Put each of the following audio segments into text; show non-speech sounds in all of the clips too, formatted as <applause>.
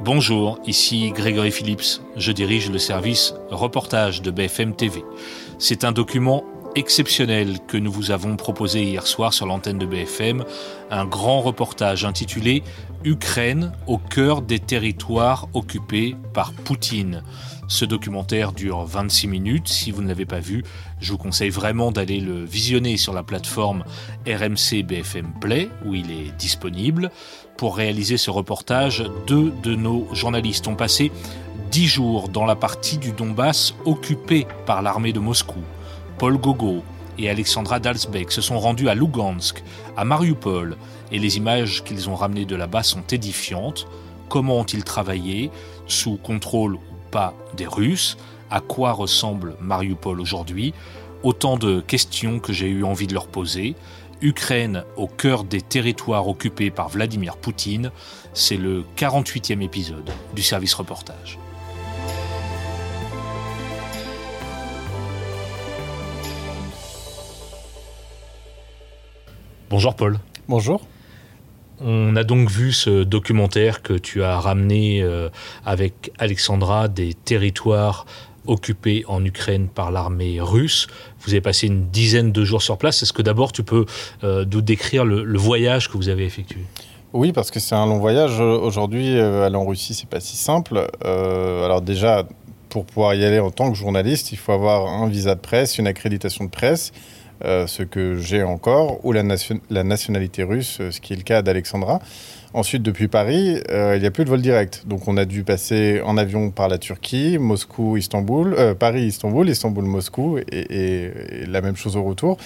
Bonjour, ici Grégory Phillips. Je dirige le service reportage de BFM TV. C'est un document exceptionnel que nous vous avons proposé hier soir sur l'antenne de BFM, un grand reportage intitulé Ukraine au cœur des territoires occupés par Poutine. Ce documentaire dure 26 minutes. Si vous ne l'avez pas vu, je vous conseille vraiment d'aller le visionner sur la plateforme RMC BFM Play où il est disponible. Pour réaliser ce reportage, deux de nos journalistes ont passé 10 jours dans la partie du Donbass occupée par l'armée de Moscou. Paul Gogo et Alexandra Dalsbeck se sont rendus à Lugansk, à Mariupol, et les images qu'ils ont ramenées de là-bas sont édifiantes. Comment ont-ils travaillé Sous contrôle pas des Russes À quoi ressemble Mariupol aujourd'hui? Autant de questions que j'ai eu envie de leur poser. Ukraine au cœur des territoires occupés par Vladimir Poutine, c'est le 48e épisode du service reportage. Bonjour Paul. Bonjour. On a donc vu ce documentaire que tu as ramené euh, avec Alexandra des territoires occupés en Ukraine par l'armée russe. Vous avez passé une dizaine de jours sur place. Est-ce que d'abord tu peux euh, nous décrire le, voyage que vous avez effectué? Oui, parce que c'est un long voyage. Aujourd'hui, euh, aller en Russie, c'est pas si simple. alors déjà, pour pouvoir y aller en tant que journaliste, il faut avoir un visa de presse, une accréditation de presse. Euh, ce que j'ai encore, ou la, nationalité russe, euh, ce qui est le cas d'Alexandra. Ensuite, depuis Paris, euh, il n'y a plus de vol direct. Donc, on a dû passer en avion par la Turquie, Moscou, Istanbul, Paris, Istanbul, Istanbul, Moscou, et, la même chose au retour.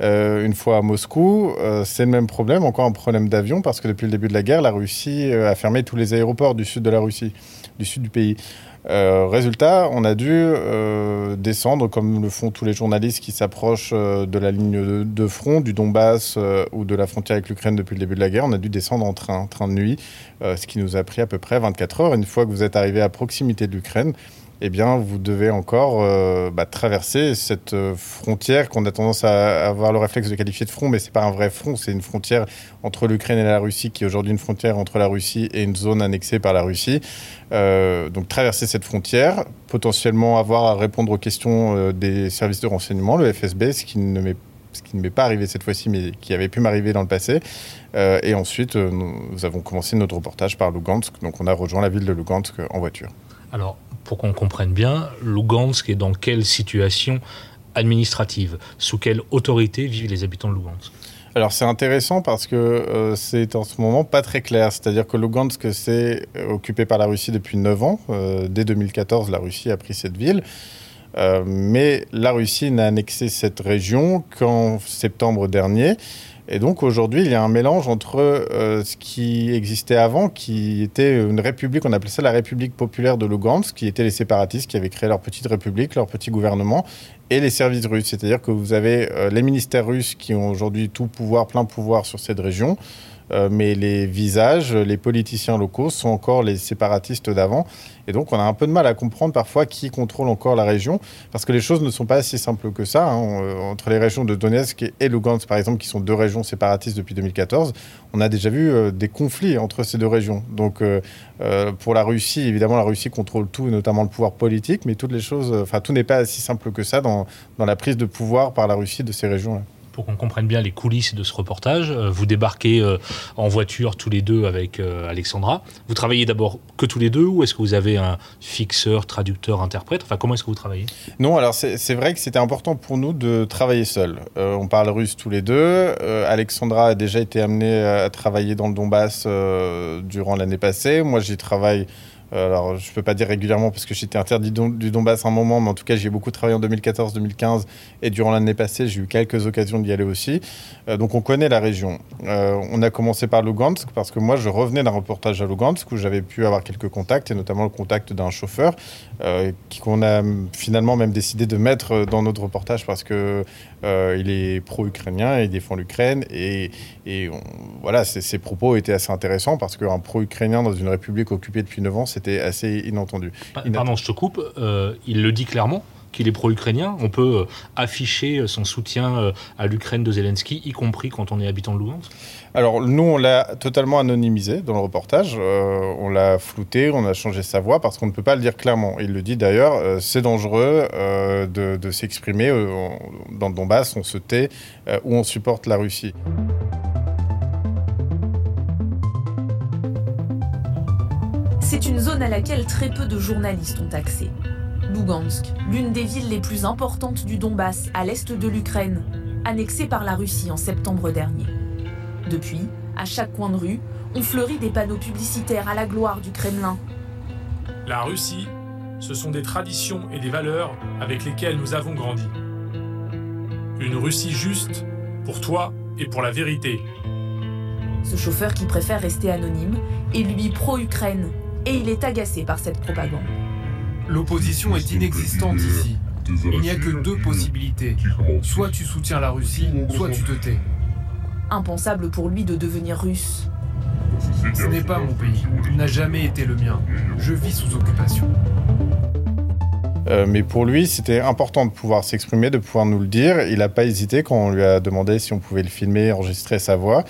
une fois à Moscou, c'est le même problème, encore un problème d'avion, parce que depuis le début de la guerre, la Russie a fermé tous les aéroports du sud de la Russie, du sud du pays. Euh, résultat, on a dû euh, descendre, comme le font tous les journalistes qui s'approchent euh, de la ligne de, front, du Donbass ou de la frontière avec l'Ukraine depuis le début de la guerre. On a dû descendre en train, train de nuit, ce qui nous a pris à peu près 24 heures. Une fois que vous êtes arrivé à proximité de l'Ukraine, eh bien, vous devez encore euh, bah, traverser cette euh, frontière qu'on a tendance à avoir le réflexe de qualifier de front, mais c'est pas un vrai front, c'est une frontière entre l'Ukraine et la Russie, qui est aujourd'hui une frontière entre la Russie et une zone annexée par la Russie. Euh, donc, traverser cette frontière, potentiellement avoir à répondre aux questions des services de renseignement, le FSB, ce qui ne m'est ce qui ne m'est pas arrivé cette fois-ci, mais qui avait pu m'arriver dans le passé. et ensuite, nous avons commencé notre reportage par Lugansk. Donc, on a rejoint la ville de Lugansk en voiture. Alors, pour qu'on comprenne bien, Lugansk est dans quelle situation administrative Sous quelle autorité vivent les habitants de Lugansk alors c'est intéressant parce que euh, c'est en ce moment pas très clair. C'est-à-dire que Lugansk s'est occupé par la Russie depuis 9 ans. Euh, dès 2014, la Russie a pris cette ville. Euh, mais la Russie n'a annexé cette région qu'en septembre dernier. Et donc aujourd'hui, il y a un mélange entre euh, ce qui existait avant, qui était une république, on appelait ça la République populaire de Lugansk, qui étaient les séparatistes qui avaient créé leur petite république, leur petit gouvernement, et les services russes. C'est-à-dire que vous avez euh, les ministères russes qui ont aujourd'hui tout pouvoir, plein pouvoir sur cette région. Euh, mais les visages, les politiciens locaux sont encore les séparatistes d'avant. Et donc, on a un peu de mal à comprendre parfois qui contrôle encore la région, parce que les choses ne sont pas si simples que ça. Hein. Euh, entre les régions de Donetsk et Lugansk, par exemple, qui sont deux régions séparatistes depuis 2014, on a déjà vu euh, des conflits entre ces deux régions. Donc, pour la Russie, évidemment, la Russie contrôle tout, notamment le pouvoir politique, mais toutes les choses, enfin, tout n'est pas si simple que ça dans, dans la prise de pouvoir par la Russie de ces régions-là pour qu'on comprenne bien les coulisses de ce reportage. Euh, vous débarquez euh, en voiture tous les deux avec euh, Alexandra. Vous travaillez d'abord que tous les deux ou est-ce que vous avez un fixeur, traducteur, interprète? Enfin, comment est-ce que vous travaillez? Non, alors c'est vrai que c'était important pour nous de travailler seul. on parle russe tous les deux. Alexandra a déjà été amenée à travailler dans le Donbass durant l'année passée. Moi, j'y travaille alors, je ne peux pas dire régulièrement parce que j'étais interdit du Donbass un moment, mais en tout cas, j'ai beaucoup travaillé en 2014-2015 et durant l'année passée, j'ai eu quelques occasions d'y aller aussi. Euh, donc, on connaît la région. Euh, on a commencé par Lugansk parce que moi, je revenais d'un reportage à Lugansk où j'avais pu avoir quelques contacts et notamment le contact d'un chauffeur qu'on a finalement même décidé de mettre dans notre reportage parce que il est pro-ukrainien, il défend l'Ukraine et, et voilà, ses, propos étaient assez intéressants parce qu'un pro-ukrainien dans une république occupée depuis 9 ans, c'était assez inentendu. Pardon, je te coupe. Euh, il le dit clairement qu'il est pro-ukrainien On peut afficher son soutien à l'Ukraine de Zelensky, y compris quand on est habitant de Lugansk alors nous, on l'a totalement anonymisé dans le reportage. on l'a flouté, on a changé sa voix parce qu'on ne peut pas le dire clairement. Il le dit d'ailleurs, c'est dangereux de, de s'exprimer dans le Donbass, on se tait ou on supporte la Russie. C'est une zone à laquelle très peu de journalistes ont accès. Lugansk, l'une des villes les plus importantes du Donbass, à l'est de l'Ukraine, annexée par la Russie en septembre dernier. Depuis, à chaque coin de rue, on fleurit des panneaux publicitaires à la gloire du Kremlin. La Russie, ce sont des traditions et des valeurs avec lesquelles nous avons grandi. Une Russie juste pour toi et pour la vérité. Ce chauffeur qui préfère rester anonyme est lui pro-Ukraine et il est agacé par cette propagande. L'opposition est inexistante ici. Il n'y a que deux possibilités. Soit tu soutiens la Russie, soit tu te tais. Impensable pour lui de devenir russe. Ce n'est pas mon pays. Il n'a jamais été le mien. Je vis sous occupation. Euh, mais pour lui, c'était important de pouvoir s'exprimer, de pouvoir nous le dire. Il n'a pas hésité quand on lui a demandé si on pouvait le filmer, enregistrer sa voix.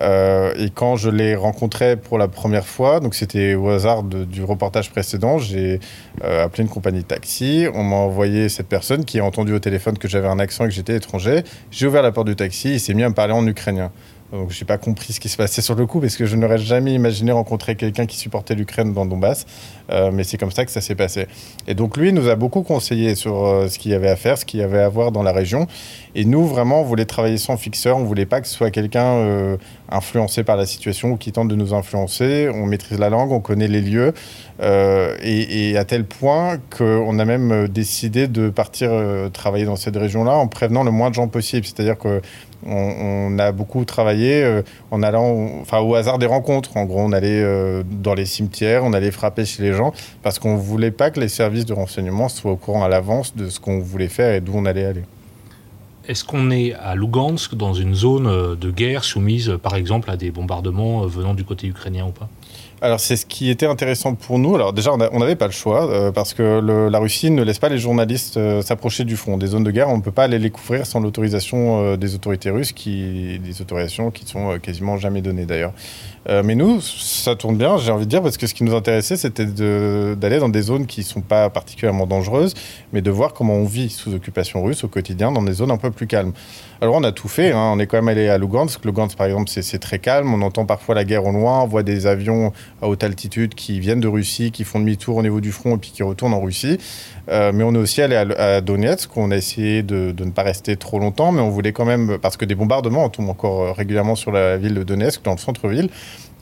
Euh, et quand je l'ai rencontré pour la première fois, donc c'était au hasard du reportage précédent, j'ai euh, appelé une compagnie de taxi. On m'a envoyé cette personne qui a entendu au téléphone que j'avais un accent et que j'étais étranger. J'ai ouvert la porte du taxi, il s'est mis à me parler en ukrainien. Donc je n'ai pas compris ce qui se passait sur le coup parce que je n'aurais jamais imaginé rencontrer quelqu'un qui supportait l'Ukraine dans Donbass. Euh, mais c'est comme ça que ça s'est passé. Et donc lui nous a beaucoup conseillé sur ce qu'il y avait à faire, ce qu'il y avait à voir dans la région. Et nous vraiment on voulait travailler sans fixeur, on voulait pas que ce soit quelqu'un influencé par la situation ou qui tente de nous influencer. On maîtrise la langue, on connaît les lieux. Et, et, à tel point qu'on a même décidé de partir travailler dans cette région-là en prévenant le moins de gens possible. C'est-à-dire que on, a beaucoup travaillé euh, en allant, enfin au hasard des rencontres. En gros, on allait euh, dans les cimetières, on allait frapper chez les gens parce qu'on voulait pas que les services de renseignement soient au courant à l'avance de ce qu'on voulait faire et d'où on allait aller. Est-ce qu'on est à Lugansk dans une zone euh, de guerre soumise, par exemple, à des bombardements venant du côté ukrainien ou pas? Alors c'est ce qui était intéressant pour nous. Alors déjà on n'avait pas le choix euh, parce que la Russie ne laisse pas les journalistes euh, s'approcher du front. Des zones de guerre, on ne peut pas aller les couvrir sans l'autorisation euh, des autorités russes, qui, des autorisations qui sont quasiment jamais données d'ailleurs. mais nous, ça tourne bien, j'ai envie de dire, parce que ce qui nous intéressait, c'était d'aller dans des zones qui ne sont pas particulièrement dangereuses, mais de voir comment on vit sous occupation russe au quotidien dans des zones un peu plus calmes. Alors on a tout fait, hein. on est quand même allé à Lugansk. Lugansk par exemple c'est très calme, on entend parfois la guerre au loin, on voit des avions à haute altitude qui viennent de Russie, qui font demi-tour au niveau du front et puis qui retournent en Russie. Euh, mais on est aussi allé à, Donetsk, on a essayé de, ne pas rester trop longtemps, mais on voulait quand même, parce que des bombardements tombent encore euh, régulièrement sur la ville de Donetsk, dans le centre-ville.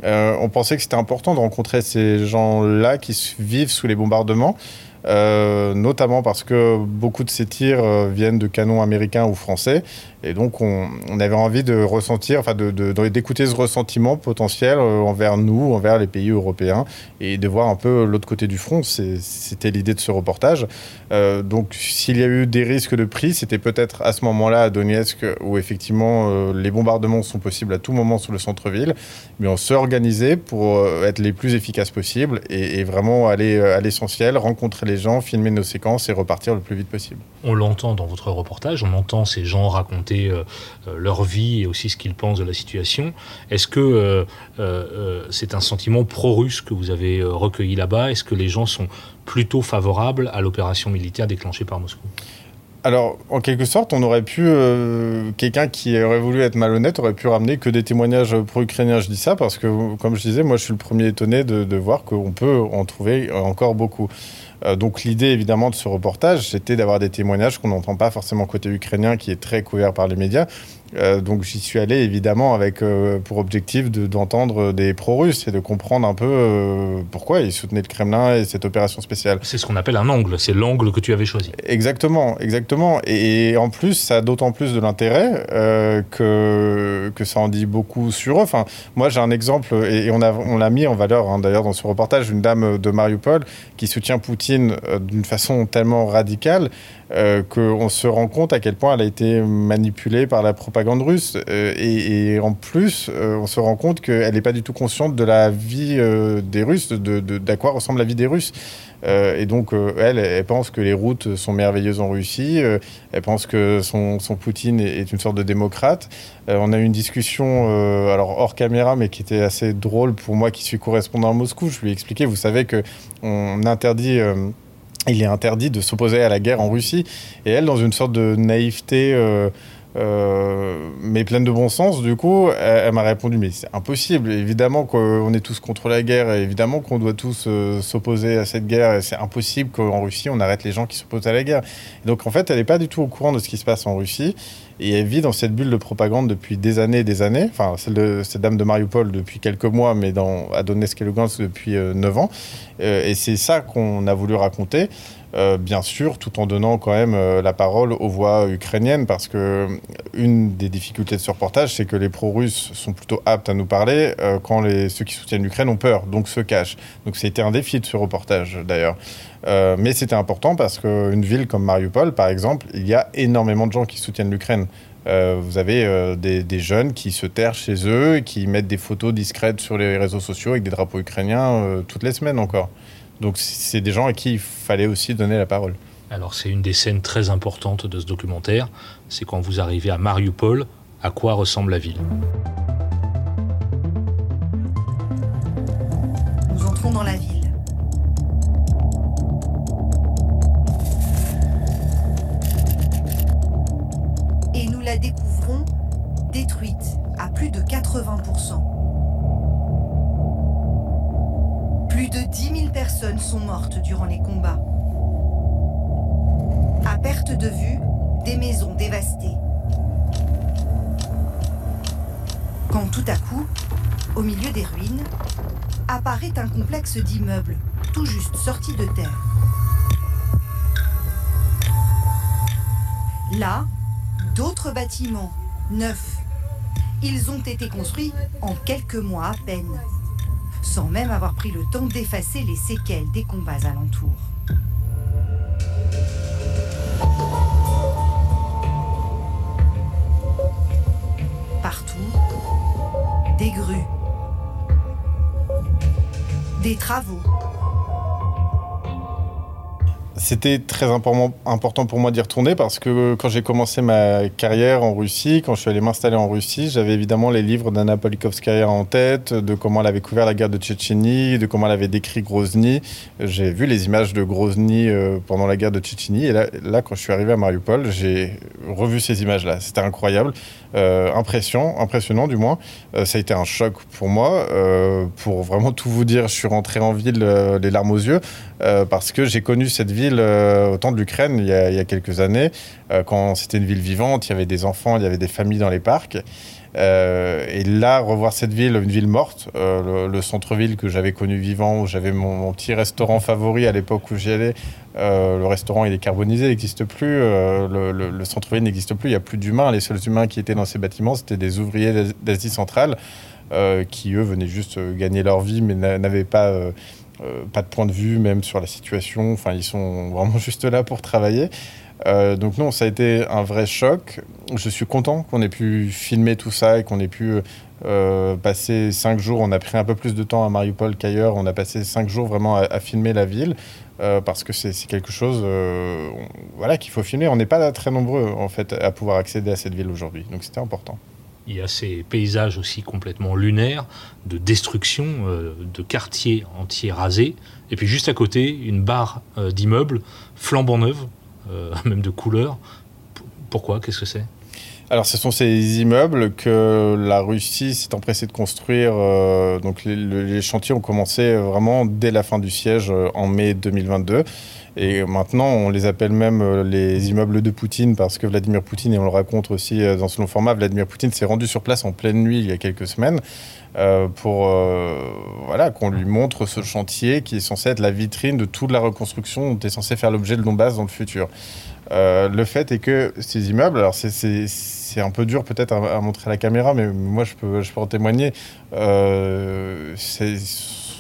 Euh, on pensait que c'était important de rencontrer ces gens-là qui vivent sous les bombardements. Notamment parce que beaucoup de ces tirs viennent de canons américains ou français. Et donc, on, avait envie de ressentir, enfin, d'écouter de, ce ressentiment potentiel euh, envers nous, envers les pays européens, et de voir un peu l'autre côté du front. C'était l'idée de ce reportage. donc, s'il y a eu des risques de prix, c'était peut-être à ce moment-là à Donetsk, où effectivement les bombardements sont possibles à tout moment sur le centre-ville, mais on s'est organisé pour être les plus efficaces possibles et vraiment aller à l'essentiel, rencontrer les gens, filmer nos séquences et repartir le plus vite possible. On l'entend dans votre reportage, on entend ces gens raconter euh, euh, leur vie et aussi ce qu'ils pensent de la situation. Est-ce que euh, c'est un sentiment pro-russe que vous avez recueilli là-bas? Est-ce que les gens sont plutôt favorables à l'opération militaire déclenchée par Moscou? Alors, en quelque sorte, on aurait pu, quelqu'un qui aurait voulu être malhonnête, aurait pu ramener que des témoignages pro-ukrainiens. Je dis ça parce que, comme je disais, moi, je suis le premier étonné de, de voir qu'on peut en trouver encore beaucoup. Euh, donc l'idée évidemment de ce reportage, c'était d'avoir des témoignages qu'on n'entend pas forcément côté ukrainien, qui est très couvert par les médias, euh, donc j'y suis allé évidemment avec euh, pour objectif d'entendre des pro-russes et de comprendre un peu euh, pourquoi ils soutenaient le Kremlin et cette opération spéciale. C'est ce qu'on appelle un angle, c'est l'angle que tu avais choisi. Exactement, exactement. Et, en plus, ça a d'autant plus de l'intérêt que, que ça en dit beaucoup sur eux. Enfin, moi j'ai un exemple, et, on l'a on mis en valeur hein, d'ailleurs dans ce reportage, une dame de Mariupol qui soutient Poutine d'une façon tellement radicale qu'on se rend compte à quel point elle a été manipulée par la propagande russe. Et, en plus, on se rend compte qu'elle n'est pas du tout consciente de la vie des Russes, de, d'à quoi ressemble la vie des Russes. Euh, et donc, euh, elle, elle pense que les routes sont merveilleuses en Russie. Euh, elle pense que son, son, Poutine est une sorte de démocrate. on a eu une discussion, alors hors caméra, mais qui était assez drôle pour moi qui suis correspondant à Moscou. Je lui ai expliqué, vous savez que on interdit il est interdit de s'opposer à la guerre en Russie. Et elle, dans une sorte de naïveté euh, mais pleine de bon sens, du coup, elle, m'a répondu Mais c'est impossible. Évidemment qu'on est tous contre la guerre, évidemment qu'on doit tous euh, s'opposer à cette guerre. C'est impossible qu'en Russie, on arrête les gens qui s'opposent à la guerre. donc, en fait, elle n'est pas du tout au courant de ce qui se passe en Russie. Et elle vit dans cette bulle de propagande depuis des années et des années. Enfin, celle de cette dame de Mariupol depuis quelques mois, mais dans, à Donetsk et Lugansk depuis 9 euh, ans. et c'est ça qu'on a voulu raconter. Euh, bien sûr, tout en donnant quand même euh, la parole aux voix ukrainiennes, parce que euh, une des difficultés de ce reportage, c'est que les pro-russes sont plutôt aptes à nous parler quand ceux qui soutiennent l'Ukraine ont peur, donc se cachent. Donc c'était un défi de ce reportage d'ailleurs. Mais c'était important parce qu'une ville comme Mariupol, par exemple, il y a énormément de gens qui soutiennent l'Ukraine. vous avez des, des, jeunes qui se terrent chez eux et qui mettent des photos discrètes sur les réseaux sociaux avec des drapeaux ukrainiens toutes les semaines encore. Donc c'est des gens à qui il fallait aussi donner la parole. Alors c'est une des scènes très importantes de ce documentaire, c'est quand vous arrivez à Mariupol, à quoi ressemble la ville? Nous entrons dans la ville. Découvrons détruite à plus de 80%. Plus de 10 000 personnes sont mortes durant les combats. À perte de vue, des maisons dévastées. Quand tout à coup, au milieu des ruines, apparaît un complexe d'immeubles, tout juste sortis de terre. Là, d'autres bâtiments, neufs. Ils ont été construits en quelques mois à peine sans même avoir pris le temps d'effacer les séquelles des combats alentours. Partout, des grues, des travaux, c'était très important pour moi d'y retourner parce que quand j'ai commencé ma carrière en Russie, quand je suis allé m'installer en Russie, j'avais évidemment les livres d'Anna Polikovskaya en tête, de comment elle avait couvert la guerre de Tchétchénie, de comment elle avait décrit Grozny. J'ai vu les images de Grozny euh, pendant la guerre de Tchétchénie et là, quand je suis arrivé à Mariupol, j'ai revu ces images-là. C'était incroyable, euh, impression, impressionnant du moins. Euh, ça a été un choc pour moi. pour vraiment tout vous dire, je suis rentré en ville les larmes aux yeux parce que j'ai connu cette ville euh, au temps de l'Ukraine il, y a quelques années, euh, quand c'était une ville vivante, il y avait des enfants, il y avait des familles dans les parcs. Euh, et là, revoir cette ville, une ville morte, le, centre-ville que j'avais connu vivant, où j'avais mon, petit restaurant favori à l'époque où j'y allais, le restaurant il est carbonisé, il n'existe plus, le, centre-ville n'existe plus, il n'y a plus d'humains. Les seuls humains qui étaient dans ces bâtiments, c'était des ouvriers d'Asie centrale qui, eux, venaient juste gagner leur vie, mais n'avaient pas euh, pas de point de vue même sur la situation. Enfin, ils sont vraiment <laughs> juste là pour travailler. Euh, donc non, ça a été un vrai choc. Je suis content qu'on ait pu filmer tout ça et qu'on ait pu euh, passer cinq jours. On a pris un peu plus de temps à Mariupol qu'ailleurs. On a passé cinq jours vraiment à, filmer la ville parce que c'est quelque chose voilà, qu'il faut filmer. On n'est pas très nombreux en fait à pouvoir accéder à cette ville aujourd'hui. Donc c'était important. Il y a ces paysages aussi complètement lunaires de destruction euh, de quartiers entiers rasés. Et puis juste à côté, une barre euh, d'immeubles flambant neuves, euh, <laughs> même de couleur. pourquoi? Qu'est-ce que c'est? Alors, ce sont ces immeubles que la Russie s'est empressée de construire. donc, les, chantiers ont commencé vraiment dès la fin du siège en mai 2022. Et maintenant, on les appelle même euh, les immeubles de Poutine parce que Vladimir Poutine, et on le raconte aussi euh, dans ce long format, Vladimir Poutine s'est rendu sur place en pleine nuit il y a quelques semaines euh, pour voilà, qu'on lui montre ce chantier qui est censé être la vitrine de toute la reconstruction dont est censé faire l'objet de Donbass dans le futur. le fait est que ces immeubles, alors c'est un peu dur peut-être à, montrer à la caméra, mais moi je peux, je peux en témoigner,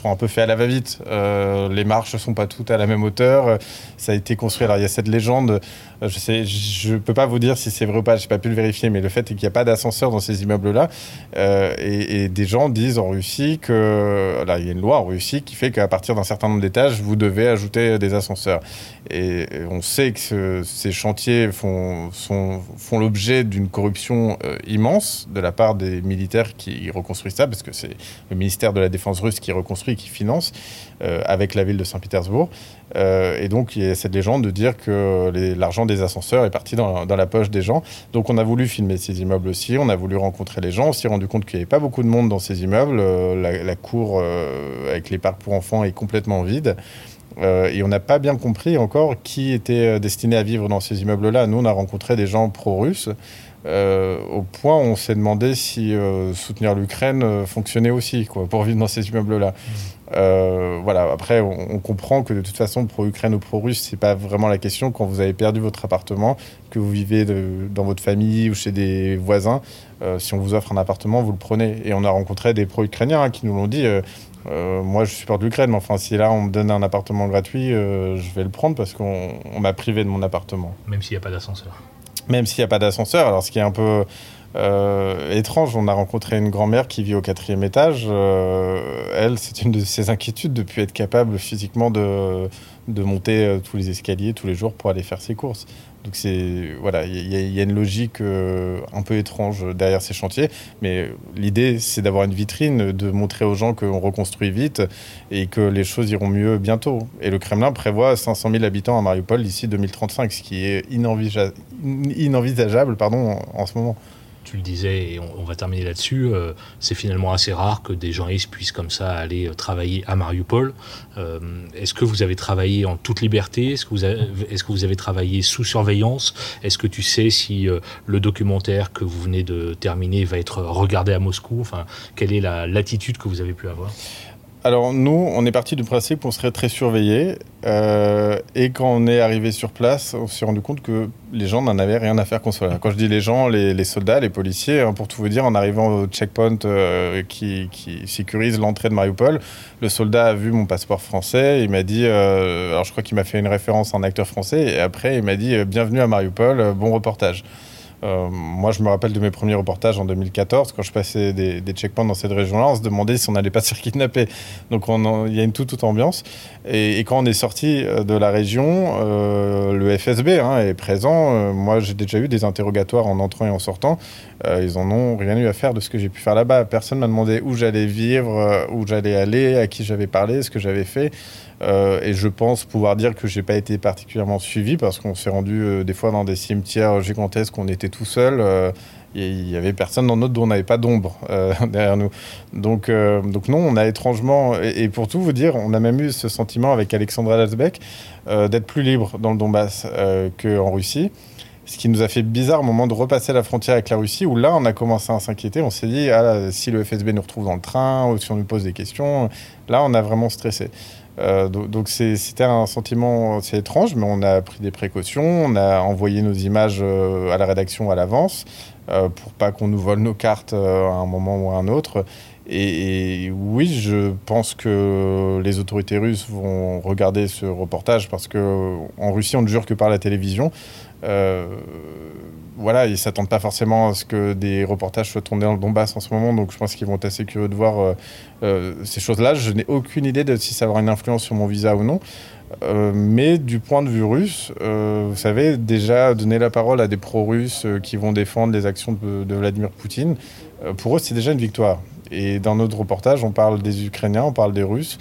sont un peu faits à la va-vite. les marches ne sont pas toutes à la même hauteur. Ça a été construit. Alors il y a cette légende euh, je sais, je peux pas vous dire si c'est vrai ou pas, j'ai pas pu le vérifier, mais le fait est qu'il n'y a pas d'ascenseur dans ces immeubles-là. Euh, et, des gens disent en Russie que, là, il y a une loi en Russie qui fait qu'à partir d'un certain nombre d'étages, vous devez ajouter des ascenseurs. Et on sait que ces chantiers font, l'objet d'une corruption euh, immense de la part des militaires qui reconstruisent ça, parce que c'est le ministère de la Défense russe qui reconstruit et qui finance, avec la ville de Saint-Pétersbourg. et donc, il y a cette légende de dire que l'argent des ascenseurs est parti dans, la poche des gens. Donc on a voulu filmer ces immeubles aussi, on a voulu rencontrer les gens, on s'est rendu compte qu'il n'y avait pas beaucoup de monde dans ces immeubles, euh, la, cour euh, avec les parcs pour enfants est complètement vide. Euh, et on n'a pas bien compris encore qui était destiné à vivre dans ces immeubles-là. Nous, on a rencontré des gens pro-russes, au point où on s'est demandé si soutenir l'Ukraine fonctionnait aussi quoi, pour vivre dans ces immeubles-là. Mmh. Euh, voilà. Après, on, comprend que de toute façon, pro-Ukraine ou pro-Russe, c'est pas vraiment la question. Quand vous avez perdu votre appartement, que vous vivez dans votre famille ou chez des voisins, euh, si on vous offre un appartement, vous le prenez. Et on a rencontré des pro-ukrainiens hein, qui nous l'ont dit. Euh, moi, je supporte l'Ukraine, mais enfin, si là on me donne un appartement gratuit, je vais le prendre parce qu'on m'a privé de mon appartement. Même s'il n'y a pas d'ascenseur. Même s'il n'y a pas d'ascenseur. Alors, ce qui est un peu euh, étrange, on a rencontré une grand-mère qui vit au quatrième étage. Euh, elle, c'est une de ses inquiétudes de plus être capable physiquement de, de monter euh, tous les escaliers tous les jours pour aller faire ses courses. Donc c'est voilà, il y, a une logique un peu étrange derrière ces chantiers, mais l'idée c'est d'avoir une vitrine, de montrer aux gens qu'on reconstruit vite et que les choses iront mieux bientôt. Et le Kremlin prévoit 500 000 habitants à Mariupol d'ici 2035, ce qui est inenvisageable, pardon, en ce moment tu le disais, et on, va terminer là-dessus, euh, c'est finalement assez rare que des journalistes puissent comme ça aller euh, travailler à Mariupol. Euh, est-ce que vous avez travaillé en toute liberté? Est-ce que, vous avez, travaillé sous surveillance? Est-ce que tu sais si le documentaire que vous venez de terminer va être regardé à Moscou? Enfin, quelle est la l'attitude que vous avez pu avoir? Alors nous, on est parti du principe qu'on serait très surveillé. Euh, et quand on est arrivé sur place, on s'est rendu compte que les gens n'en avaient rien à faire qu'on soit. Quand je dis les gens, les, soldats, les policiers, hein, pour tout vous dire, en arrivant au checkpoint euh, qui, sécurise l'entrée de Mariupol, le soldat a vu mon passeport français. Il m'a dit, euh, alors je crois qu'il m'a fait une référence à un acteur français. Et après, il m'a dit, bienvenue à Mariupol, bon reportage. Euh, moi, je me rappelle de mes premiers reportages en 2014, quand je passais des, checkpoints dans cette région-là, on se demandait si on n'allait pas <laughs> se faire kidnapper. Donc, il y a une toute, ambiance. Et, quand on est sorti euh, de la région, euh, le FSB hein, est présent. moi, j'ai déjà eu des interrogatoires en entrant et en sortant. ils en ont rien eu à faire de ce que j'ai pu faire là-bas. Personne m'a demandé où j'allais vivre, où j'allais aller, à qui j'avais parlé, ce que j'avais fait. Euh, et je pense pouvoir dire que j'ai pas été particulièrement suivi parce qu'on s'est rendu euh, des fois dans des cimetières gigantesques, on était tout seul. Euh, il y avait personne dans notre dont on n'avait pas d'ombre <laughs> derrière nous. Donc, donc non, on a étrangement, et, pour tout vous dire, on a même eu ce sentiment avec Alexandra Lasbeck d'être plus libre dans le Donbass qu'en Russie. Ce qui nous a fait bizarre au moment de repasser la frontière avec la Russie, où là, on a commencé à s'inquiéter. On s'est dit, ah, si le FSB nous retrouve dans le train, ou si on nous pose des questions, là, on a vraiment stressé. Euh, donc c'était un sentiment assez étrange, mais on a pris des précautions, on a envoyé nos images euh, à la rédaction à l'avance euh, pour pas qu'on nous vole nos cartes à un moment ou à un autre. Et, oui, je pense que les autorités russes vont regarder ce reportage parce que en Russie, on ne jure que par la télévision voilà, ils s'attendent pas forcément à ce que des reportages soient tournés dans le Donbass en ce moment, donc je pense qu'ils vont être assez curieux de voir euh, euh, ces choses-là. Je n'ai aucune idée de si ça aura une influence sur mon visa ou non. Euh, mais du point de vue russe, vous savez, déjà donner la parole à des pro-russes qui vont défendre les actions de Vladimir Poutine, pour eux, c'est déjà une victoire. Et dans notre reportage, on parle des Ukrainiens, on parle des Russes.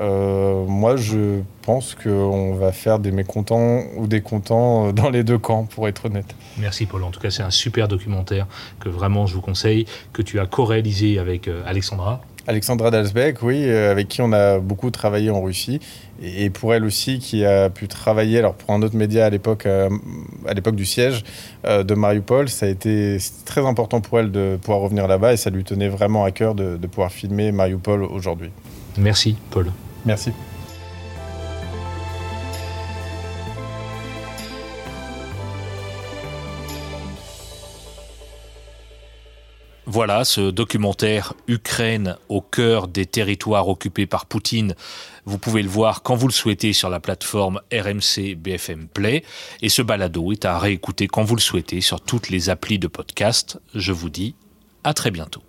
Euh, moi, je pense qu'on va faire des mécontents ou des contents dans les deux camps, pour être honnête. Merci Paul. En tout cas, c'est un super documentaire que vraiment je vous conseille, que tu as co-réalisé avec euh, Alexandra. Alexandra Dalsbeck, oui, euh, avec qui on a beaucoup travaillé en Russie. Et pour elle aussi, qui a pu travailler alors pour un autre média à l'époque, à l'époque du siège de Mariupol, ça a été très important pour elle de pouvoir revenir là-bas et ça lui tenait vraiment à cœur de, de pouvoir filmer Mariupol aujourd'hui. Merci Paul. Voilà, ce documentaire Ukraine au cœur des territoires occupés par Poutine, vous pouvez le voir quand vous le souhaitez sur la plateforme RMC BFM Play. Et ce balado est à réécouter quand vous le souhaitez sur toutes les applis de podcast. Je vous dis à très bientôt.